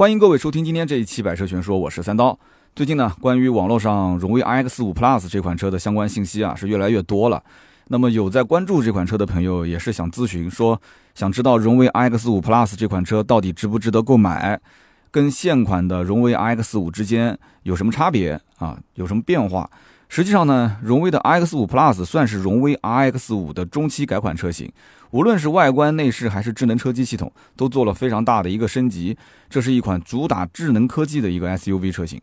欢迎各位收听今天这一期《百车全说》，我是三刀。最近呢，关于网络上荣威 RX5 Plus 这款车的相关信息啊，是越来越多了。那么有在关注这款车的朋友，也是想咨询说，想知道荣威 RX5 Plus 这款车到底值不值得购买，跟现款的荣威 RX5 之间有什么差别啊？有什么变化？实际上呢，荣威的 ix 5 Plus 算是荣威 RX5 的中期改款车型，无论是外观、内饰还是智能车机系统，都做了非常大的一个升级。这是一款主打智能科技的一个 SUV 车型。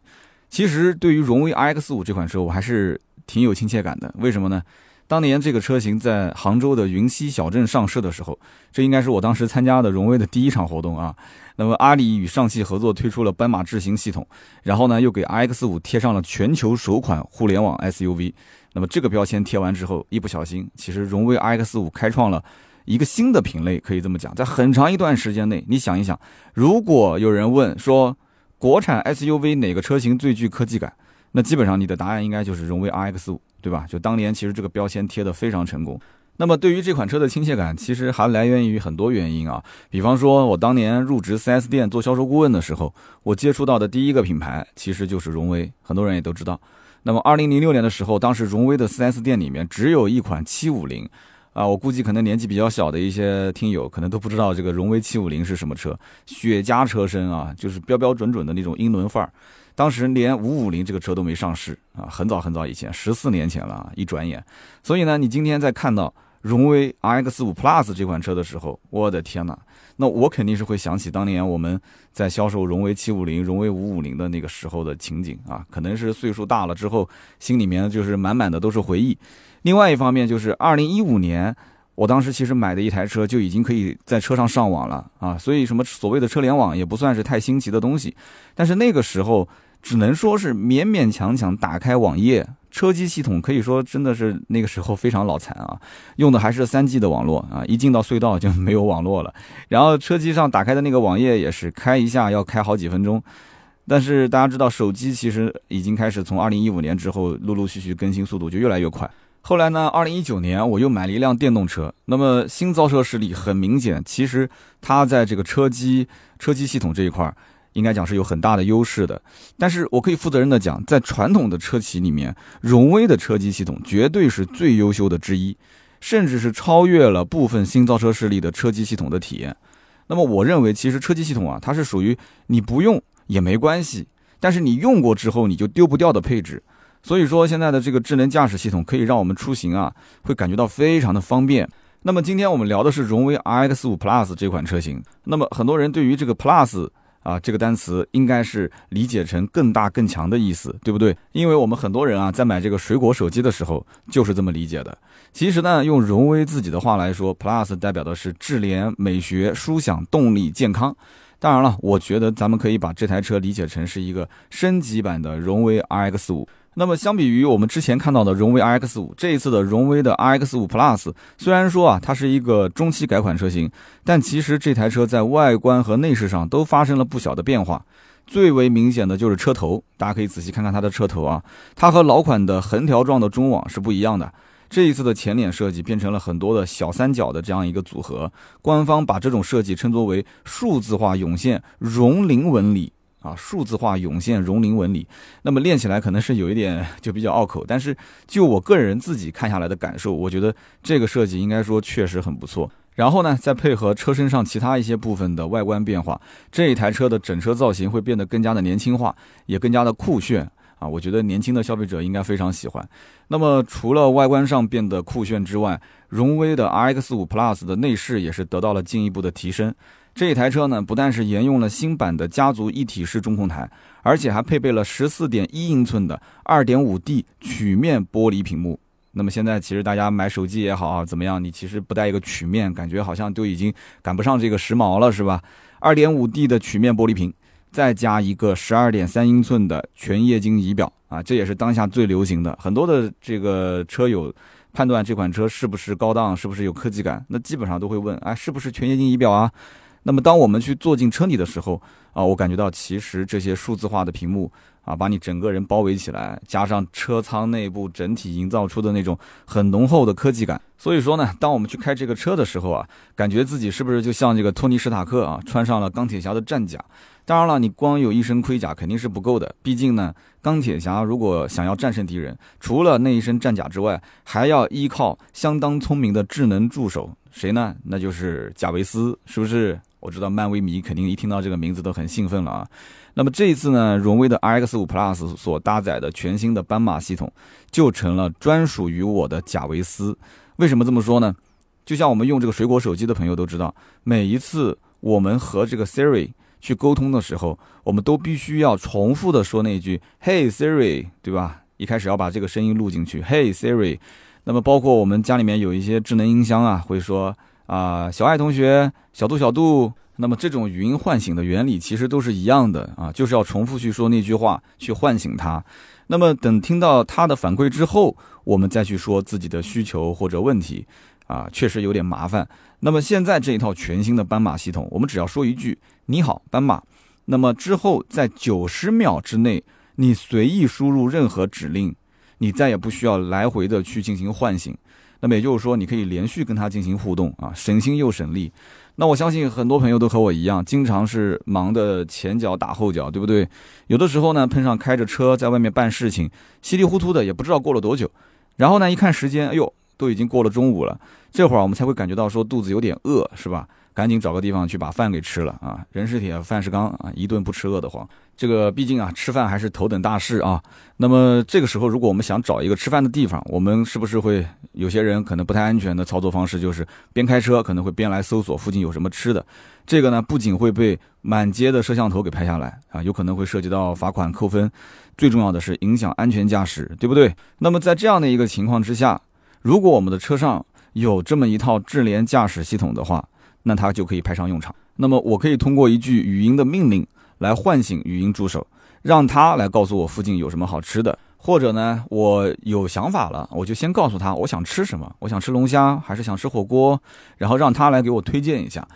其实对于荣威 RX5 这款车，我还是挺有亲切感的。为什么呢？当年这个车型在杭州的云溪小镇上市的时候，这应该是我当时参加的荣威的第一场活动啊。那么阿里与上汽合作推出了斑马智行系统，然后呢又给 RX5 贴上了全球首款互联网 SUV。那么这个标签贴完之后，一不小心，其实荣威 RX5 开创了一个新的品类，可以这么讲。在很长一段时间内，你想一想，如果有人问说国产 SUV 哪个车型最具科技感，那基本上你的答案应该就是荣威 RX5。对吧？就当年其实这个标签贴的非常成功。那么对于这款车的亲切感，其实还来源于很多原因啊。比方说，我当年入职 4S 店做销售顾问的时候，我接触到的第一个品牌其实就是荣威，很多人也都知道。那么2006年的时候，当时荣威的 4S 店里面只有一款750，啊，我估计可能年纪比较小的一些听友可能都不知道这个荣威750是什么车，雪茄车身啊，就是标标准准的那种英伦范儿。当时连五五零这个车都没上市啊，很早很早以前，十四年前了，一转眼。所以呢，你今天在看到荣威 RX 五 Plus 这款车的时候，我的天哪，那我肯定是会想起当年我们在销售荣威七五零、荣威五五零的那个时候的情景啊，可能是岁数大了之后，心里面就是满满的都是回忆。另外一方面就是二零一五年，我当时其实买的一台车就已经可以在车上上网了啊，所以什么所谓的车联网也不算是太新奇的东西，但是那个时候。只能说是勉勉强强打开网页，车机系统可以说真的是那个时候非常脑残啊，用的还是三 G 的网络啊，一进到隧道就没有网络了。然后车机上打开的那个网页也是开一下要开好几分钟。但是大家知道，手机其实已经开始从二零一五年之后陆陆续续更新速度就越来越快。后来呢，二零一九年我又买了一辆电动车，那么新造车势力很明显，其实它在这个车机车机系统这一块儿。应该讲是有很大的优势的，但是我可以负责任的讲，在传统的车企里面，荣威的车机系统绝对是最优秀的之一，甚至是超越了部分新造车势力的车机系统的体验。那么我认为，其实车机系统啊，它是属于你不用也没关系，但是你用过之后你就丢不掉的配置。所以说，现在的这个智能驾驶系统可以让我们出行啊，会感觉到非常的方便。那么今天我们聊的是荣威 RX5 Plus 这款车型，那么很多人对于这个 Plus。啊，这个单词应该是理解成更大更强的意思，对不对？因为我们很多人啊，在买这个水果手机的时候，就是这么理解的。其实呢，用荣威自己的话来说，Plus 代表的是智联、美学、舒享、动力、健康。当然了，我觉得咱们可以把这台车理解成是一个升级版的荣威 RX 五。那么，相比于我们之前看到的荣威 RX 五，这一次的荣威的 RX 五 Plus，虽然说啊，它是一个中期改款车型，但其实这台车在外观和内饰上都发生了不小的变化。最为明显的就是车头，大家可以仔细看看它的车头啊，它和老款的横条状的中网是不一样的。这一次的前脸设计变成了很多的小三角的这样一个组合，官方把这种设计称作为数字化涌现绒鳞纹理。啊，数字化涌现绒鳞纹理，那么练起来可能是有一点就比较拗口，但是就我个人自己看下来的感受，我觉得这个设计应该说确实很不错。然后呢，再配合车身上其他一些部分的外观变化，这一台车的整车造型会变得更加的年轻化，也更加的酷炫啊！我觉得年轻的消费者应该非常喜欢。那么除了外观上变得酷炫之外，荣威的 RX5 Plus 的内饰也是得到了进一步的提升。这一台车呢，不但是沿用了新版的家族一体式中控台，而且还配备了十四点一英寸的二点五 D 曲面玻璃屏幕。那么现在其实大家买手机也好啊，怎么样，你其实不带一个曲面，感觉好像都已经赶不上这个时髦了，是吧？二点五 D 的曲面玻璃屏，再加一个十二点三英寸的全液晶仪表啊，这也是当下最流行的。很多的这个车友判断这款车是不是高档，是不是有科技感，那基本上都会问，哎，是不是全液晶仪表啊？那么当我们去坐进车里的时候啊，我感觉到其实这些数字化的屏幕啊，把你整个人包围起来，加上车舱内部整体营造出的那种很浓厚的科技感。所以说呢，当我们去开这个车的时候啊，感觉自己是不是就像这个托尼·史塔克啊，穿上了钢铁侠的战甲？当然了，你光有一身盔甲肯定是不够的。毕竟呢，钢铁侠如果想要战胜敌人，除了那一身战甲之外，还要依靠相当聪明的智能助手。谁呢？那就是贾维斯，是不是？我知道漫威迷肯定一听到这个名字都很兴奋了啊。那么这一次呢，荣威的 RX5 Plus 所搭载的全新的斑马系统，就成了专属于我的贾维斯。为什么这么说呢？就像我们用这个水果手机的朋友都知道，每一次我们和这个 Siri。去沟通的时候，我们都必须要重复的说那句 “Hey Siri”，对吧？一开始要把这个声音录进去，“Hey Siri”。那么包括我们家里面有一些智能音箱啊，会说啊，小爱同学，小度小度。那么这种语音唤醒的原理其实都是一样的啊，就是要重复去说那句话，去唤醒它。那么等听到它的反馈之后，我们再去说自己的需求或者问题。啊，确实有点麻烦。那么现在这一套全新的斑马系统，我们只要说一句“你好，斑马”，那么之后在九十秒之内，你随意输入任何指令，你再也不需要来回的去进行唤醒。那么也就是说，你可以连续跟它进行互动啊，省心又省力。那我相信很多朋友都和我一样，经常是忙的前脚打后脚，对不对？有的时候呢，碰上开着车在外面办事情，稀里糊涂的也不知道过了多久，然后呢，一看时间，哎呦。都已经过了中午了，这会儿我们才会感觉到说肚子有点饿，是吧？赶紧找个地方去把饭给吃了啊！人是铁，饭是钢啊，一顿不吃饿得慌。这个毕竟啊，吃饭还是头等大事啊。那么这个时候，如果我们想找一个吃饭的地方，我们是不是会有些人可能不太安全的操作方式，就是边开车可能会边来搜索附近有什么吃的？这个呢，不仅会被满街的摄像头给拍下来啊，有可能会涉及到罚款扣分，最重要的是影响安全驾驶，对不对？那么在这样的一个情况之下。如果我们的车上有这么一套智联驾驶系统的话，那它就可以派上用场。那么我可以通过一句语音的命令来唤醒语音助手，让他来告诉我附近有什么好吃的，或者呢，我有想法了，我就先告诉他我想吃什么，我想吃龙虾还是想吃火锅，然后让他来给我推荐一下。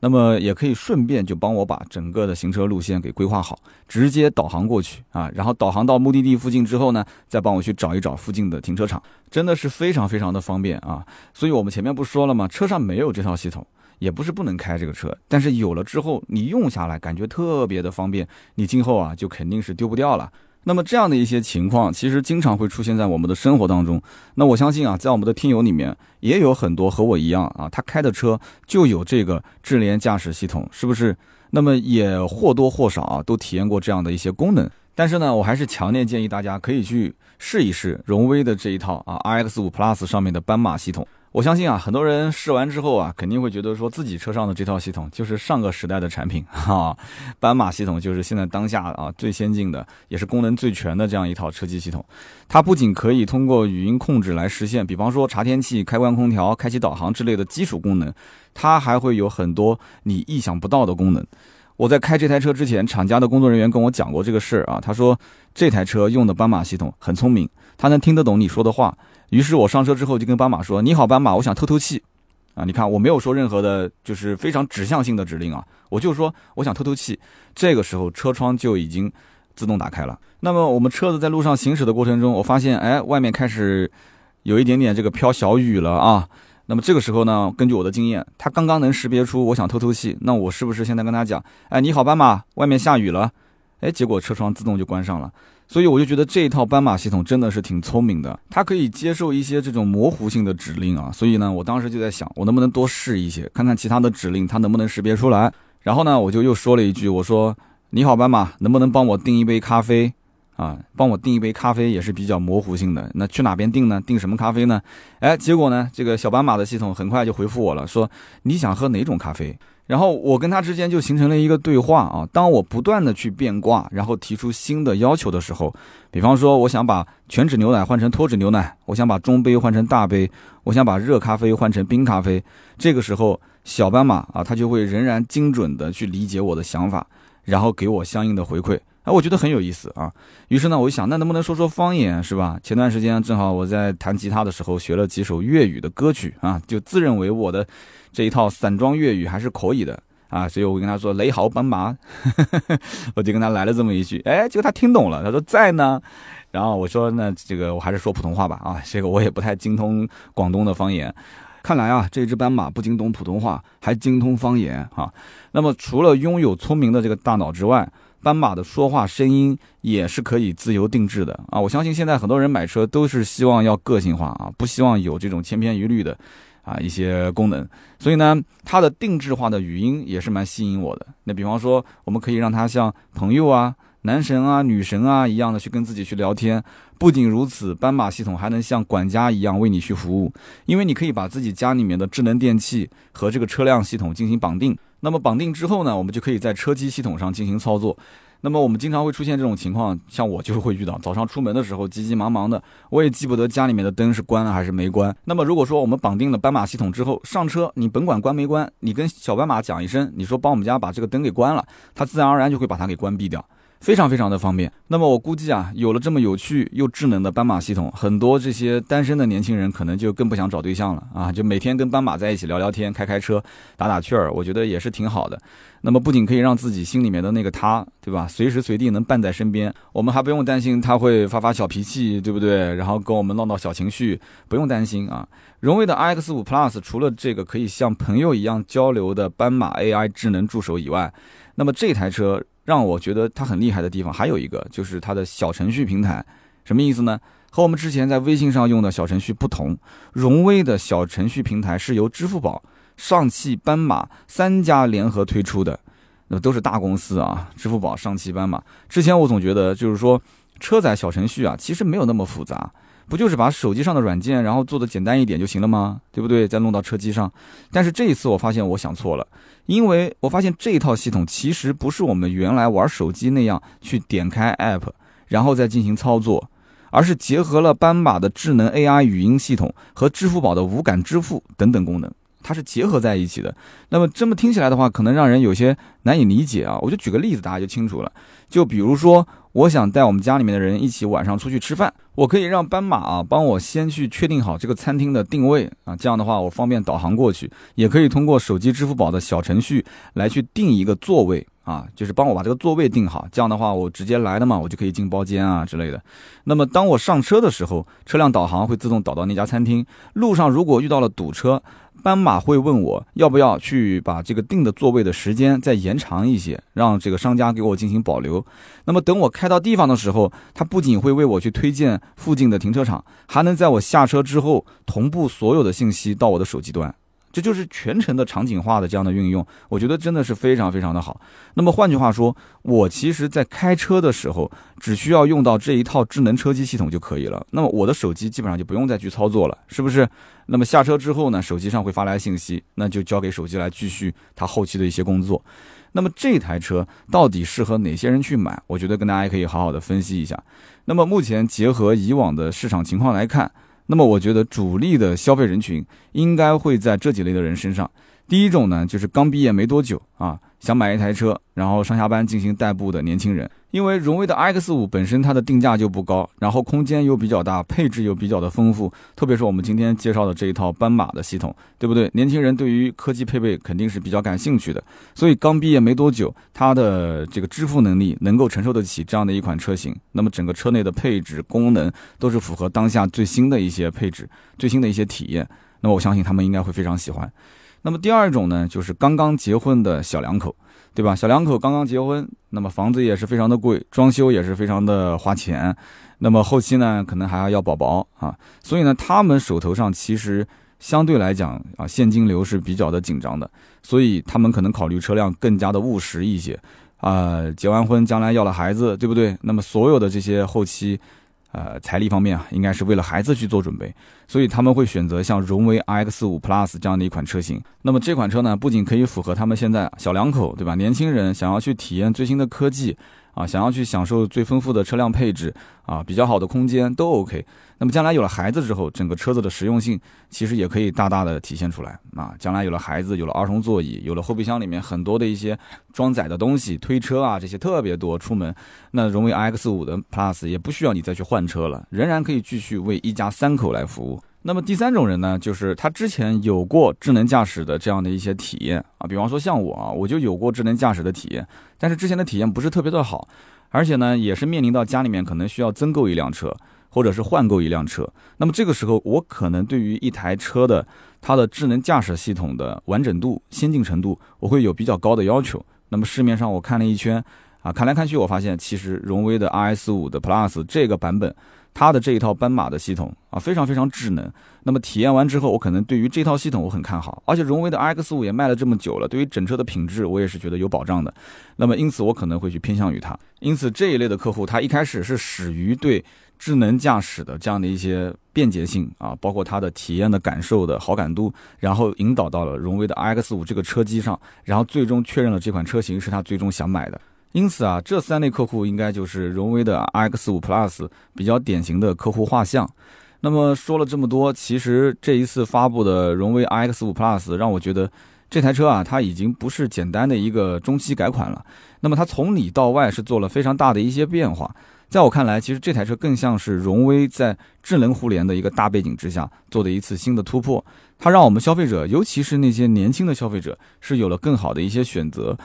那么也可以顺便就帮我把整个的行车路线给规划好，直接导航过去啊，然后导航到目的地附近之后呢，再帮我去找一找附近的停车场，真的是非常非常的方便啊。所以我们前面不说了吗？车上没有这套系统，也不是不能开这个车，但是有了之后，你用下来感觉特别的方便，你今后啊就肯定是丢不掉了。那么这样的一些情况，其实经常会出现在我们的生活当中。那我相信啊，在我们的听友里面，也有很多和我一样啊，他开的车就有这个智联驾驶系统，是不是？那么也或多或少啊，都体验过这样的一些功能。但是呢，我还是强烈建议大家可以去试一试荣威的这一套啊，RX5 Plus 上面的斑马系统。我相信啊，很多人试完之后啊，肯定会觉得说自己车上的这套系统就是上个时代的产品哈，斑马系统就是现在当下啊最先进的，也是功能最全的这样一套车机系统。它不仅可以通过语音控制来实现，比方说查天气、开关空调、开启导航之类的基础功能，它还会有很多你意想不到的功能。我在开这台车之前，厂家的工作人员跟我讲过这个事儿啊，他说这台车用的斑马系统很聪明，它能听得懂你说的话。于是我上车之后就跟斑马说：“你好，斑马，我想透透气。”啊，你看我没有说任何的，就是非常指向性的指令啊，我就说我想透透气。这个时候车窗就已经自动打开了。那么我们车子在路上行驶的过程中，我发现哎，外面开始有一点点这个飘小雨了啊。那么这个时候呢，根据我的经验，它刚刚能识别出我想透透气，那我是不是现在跟他讲：“哎，你好，斑马，外面下雨了。”哎，结果车窗自动就关上了。所以我就觉得这一套斑马系统真的是挺聪明的，它可以接受一些这种模糊性的指令啊。所以呢，我当时就在想，我能不能多试一些，看看其他的指令它能不能识别出来。然后呢，我就又说了一句，我说：“你好，斑马，能不能帮我订一杯咖啡？啊，帮我订一杯咖啡也是比较模糊性的。那去哪边订呢？订什么咖啡呢？”哎，结果呢，这个小斑马的系统很快就回复我了，说：“你想喝哪种咖啡？”然后我跟他之间就形成了一个对话啊。当我不断的去变卦，然后提出新的要求的时候，比方说我想把全脂牛奶换成脱脂牛奶，我想把中杯换成大杯，我想把热咖啡换成冰咖啡。这个时候，小斑马啊，它就会仍然精准的去理解我的想法，然后给我相应的回馈。哎，我觉得很有意思啊。于是呢，我就想，那能不能说说方言是吧？前段时间正好我在弹吉他的时候学了几首粤语的歌曲啊，就自认为我的。这一套散装粤语还是可以的，啊，所以我跟他说雷豪斑马，我就跟他来了这么一句，哎，结果他听懂了，他说在呢。然后我说那这个我还是说普通话吧啊，这个我也不太精通广东的方言。看来啊，这只斑马不精通普通话，还精通方言啊。那么除了拥有聪明的这个大脑之外，斑马的说话声音也是可以自由定制的啊。我相信现在很多人买车都是希望要个性化啊，不希望有这种千篇一律的啊一些功能。所以呢，它的定制化的语音也是蛮吸引我的。那比方说，我们可以让它像朋友啊。男神啊，女神啊，一样的去跟自己去聊天。不仅如此，斑马系统还能像管家一样为你去服务，因为你可以把自己家里面的智能电器和这个车辆系统进行绑定。那么绑定之后呢，我们就可以在车机系统上进行操作。那么我们经常会出现这种情况，像我就会遇到，早上出门的时候急急忙忙的，我也记不得家里面的灯是关了还是没关。那么如果说我们绑定了斑马系统之后，上车你甭管关没关，你跟小斑马讲一声，你说帮我们家把这个灯给关了，它自然而然就会把它给关闭掉。非常非常的方便。那么我估计啊，有了这么有趣又智能的斑马系统，很多这些单身的年轻人可能就更不想找对象了啊，就每天跟斑马在一起聊聊天、开开车、打打趣儿，我觉得也是挺好的。那么不仅可以让自己心里面的那个他，对吧，随时随地能伴在身边，我们还不用担心他会发发小脾气，对不对？然后跟我们闹闹小情绪，不用担心啊。荣威的 iX 五 Plus 除了这个可以像朋友一样交流的斑马 AI 智能助手以外，那么这台车。让我觉得它很厉害的地方还有一个，就是它的小程序平台，什么意思呢？和我们之前在微信上用的小程序不同，荣威的小程序平台是由支付宝、上汽、斑马三家联合推出的，那都是大公司啊，支付宝、上汽、斑马。之前我总觉得就是说车载小程序啊，其实没有那么复杂。不就是把手机上的软件，然后做的简单一点就行了吗？对不对？再弄到车机上。但是这一次我发现我想错了，因为我发现这一套系统其实不是我们原来玩手机那样去点开 App，然后再进行操作，而是结合了斑马的智能 AI 语音系统和支付宝的无感支付等等功能，它是结合在一起的。那么这么听起来的话，可能让人有些难以理解啊。我就举个例子，大家就清楚了。就比如说。我想带我们家里面的人一起晚上出去吃饭，我可以让斑马啊帮我先去确定好这个餐厅的定位啊，这样的话我方便导航过去，也可以通过手机支付宝的小程序来去定一个座位啊，就是帮我把这个座位定好，这样的话我直接来的嘛，我就可以进包间啊之类的。那么当我上车的时候，车辆导航会自动导到那家餐厅，路上如果遇到了堵车。斑马会问我要不要去把这个定的座位的时间再延长一些，让这个商家给我进行保留。那么等我开到地方的时候，他不仅会为我去推荐附近的停车场，还能在我下车之后同步所有的信息到我的手机端。这就是全程的场景化的这样的运用，我觉得真的是非常非常的好。那么换句话说，我其实在开车的时候，只需要用到这一套智能车机系统就可以了。那么我的手机基本上就不用再去操作了，是不是？那么下车之后呢，手机上会发来信息，那就交给手机来继续它后期的一些工作。那么这台车到底适合哪些人去买？我觉得跟大家可以好好的分析一下。那么目前结合以往的市场情况来看。那么我觉得主力的消费人群应该会在这几类的人身上。第一种呢，就是刚毕业没多久啊，想买一台车，然后上下班进行代步的年轻人。因为荣威的 X 五本身它的定价就不高，然后空间又比较大，配置又比较的丰富，特别是我们今天介绍的这一套斑马的系统，对不对？年轻人对于科技配备肯定是比较感兴趣的，所以刚毕业没多久，它的这个支付能力能够承受得起这样的一款车型。那么整个车内的配置功能都是符合当下最新的一些配置、最新的一些体验。那么我相信他们应该会非常喜欢。那么第二种呢，就是刚刚结婚的小两口。对吧？小两口刚刚结婚，那么房子也是非常的贵，装修也是非常的花钱，那么后期呢，可能还要要宝宝啊，所以呢，他们手头上其实相对来讲啊，现金流是比较的紧张的，所以他们可能考虑车辆更加的务实一些啊。结完婚，将来要了孩子，对不对？那么所有的这些后期。呃，财力方面啊，应该是为了孩子去做准备，所以他们会选择像荣威 RX 五 Plus 这样的一款车型。那么这款车呢，不仅可以符合他们现在小两口，对吧？年轻人想要去体验最新的科技。啊，想要去享受最丰富的车辆配置啊，比较好的空间都 OK。那么将来有了孩子之后，整个车子的实用性其实也可以大大的体现出来啊。将来有了孩子，有了儿童座椅，有了后备箱里面很多的一些装载的东西，推车啊这些特别多，出门那荣威 X 五的 Plus 也不需要你再去换车了，仍然可以继续为一家三口来服务。那么第三种人呢，就是他之前有过智能驾驶的这样的一些体验啊，比方说像我啊，我就有过智能驾驶的体验，但是之前的体验不是特别的好，而且呢，也是面临到家里面可能需要增购一辆车，或者是换购一辆车。那么这个时候，我可能对于一台车的它的智能驾驶系统的完整度、先进程度，我会有比较高的要求。那么市面上我看了一圈啊，看来看去，我发现其实荣威的 RS 五的 Plus 这个版本。它的这一套斑马的系统啊，非常非常智能。那么体验完之后，我可能对于这套系统我很看好。而且荣威的 RX 五也卖了这么久了，对于整车的品质我也是觉得有保障的。那么因此我可能会去偏向于它。因此这一类的客户，他一开始是始于对智能驾驶的这样的一些便捷性啊，包括它的体验的感受的好感度，然后引导到了荣威的 RX 五这个车机上，然后最终确认了这款车型是他最终想买的。因此啊，这三类客户应该就是荣威的 RX5 Plus 比较典型的客户画像。那么说了这么多，其实这一次发布的荣威 RX5 Plus 让我觉得这台车啊，它已经不是简单的一个中期改款了。那么它从里到外是做了非常大的一些变化。在我看来，其实这台车更像是荣威在智能互联的一个大背景之下做的一次新的突破。它让我们消费者，尤其是那些年轻的消费者，是有了更好的一些选择。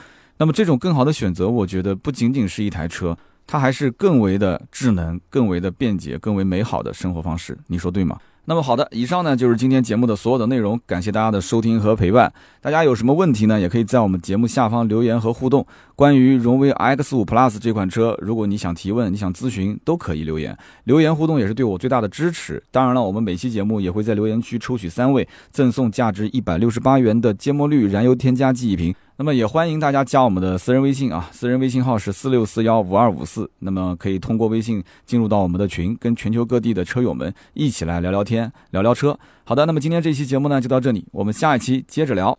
那么这种更好的选择，我觉得不仅仅是一台车，它还是更为的智能、更为的便捷、更为美好的生活方式。你说对吗？那么好的，以上呢就是今天节目的所有的内容，感谢大家的收听和陪伴。大家有什么问题呢？也可以在我们节目下方留言和互动。关于荣威 X5 Plus 这款车，如果你想提问、你想咨询，都可以留言。留言互动也是对我最大的支持。当然了，我们每期节目也会在留言区抽取三位，赠送价值一百六十八元的芥末绿燃油添加剂一瓶。那么也欢迎大家加我们的私人微信啊，私人微信号是四六四幺五二五四。那么可以通过微信进入到我们的群，跟全球各地的车友们一起来聊聊天、聊聊车。好的，那么今天这期节目呢就到这里，我们下一期接着聊。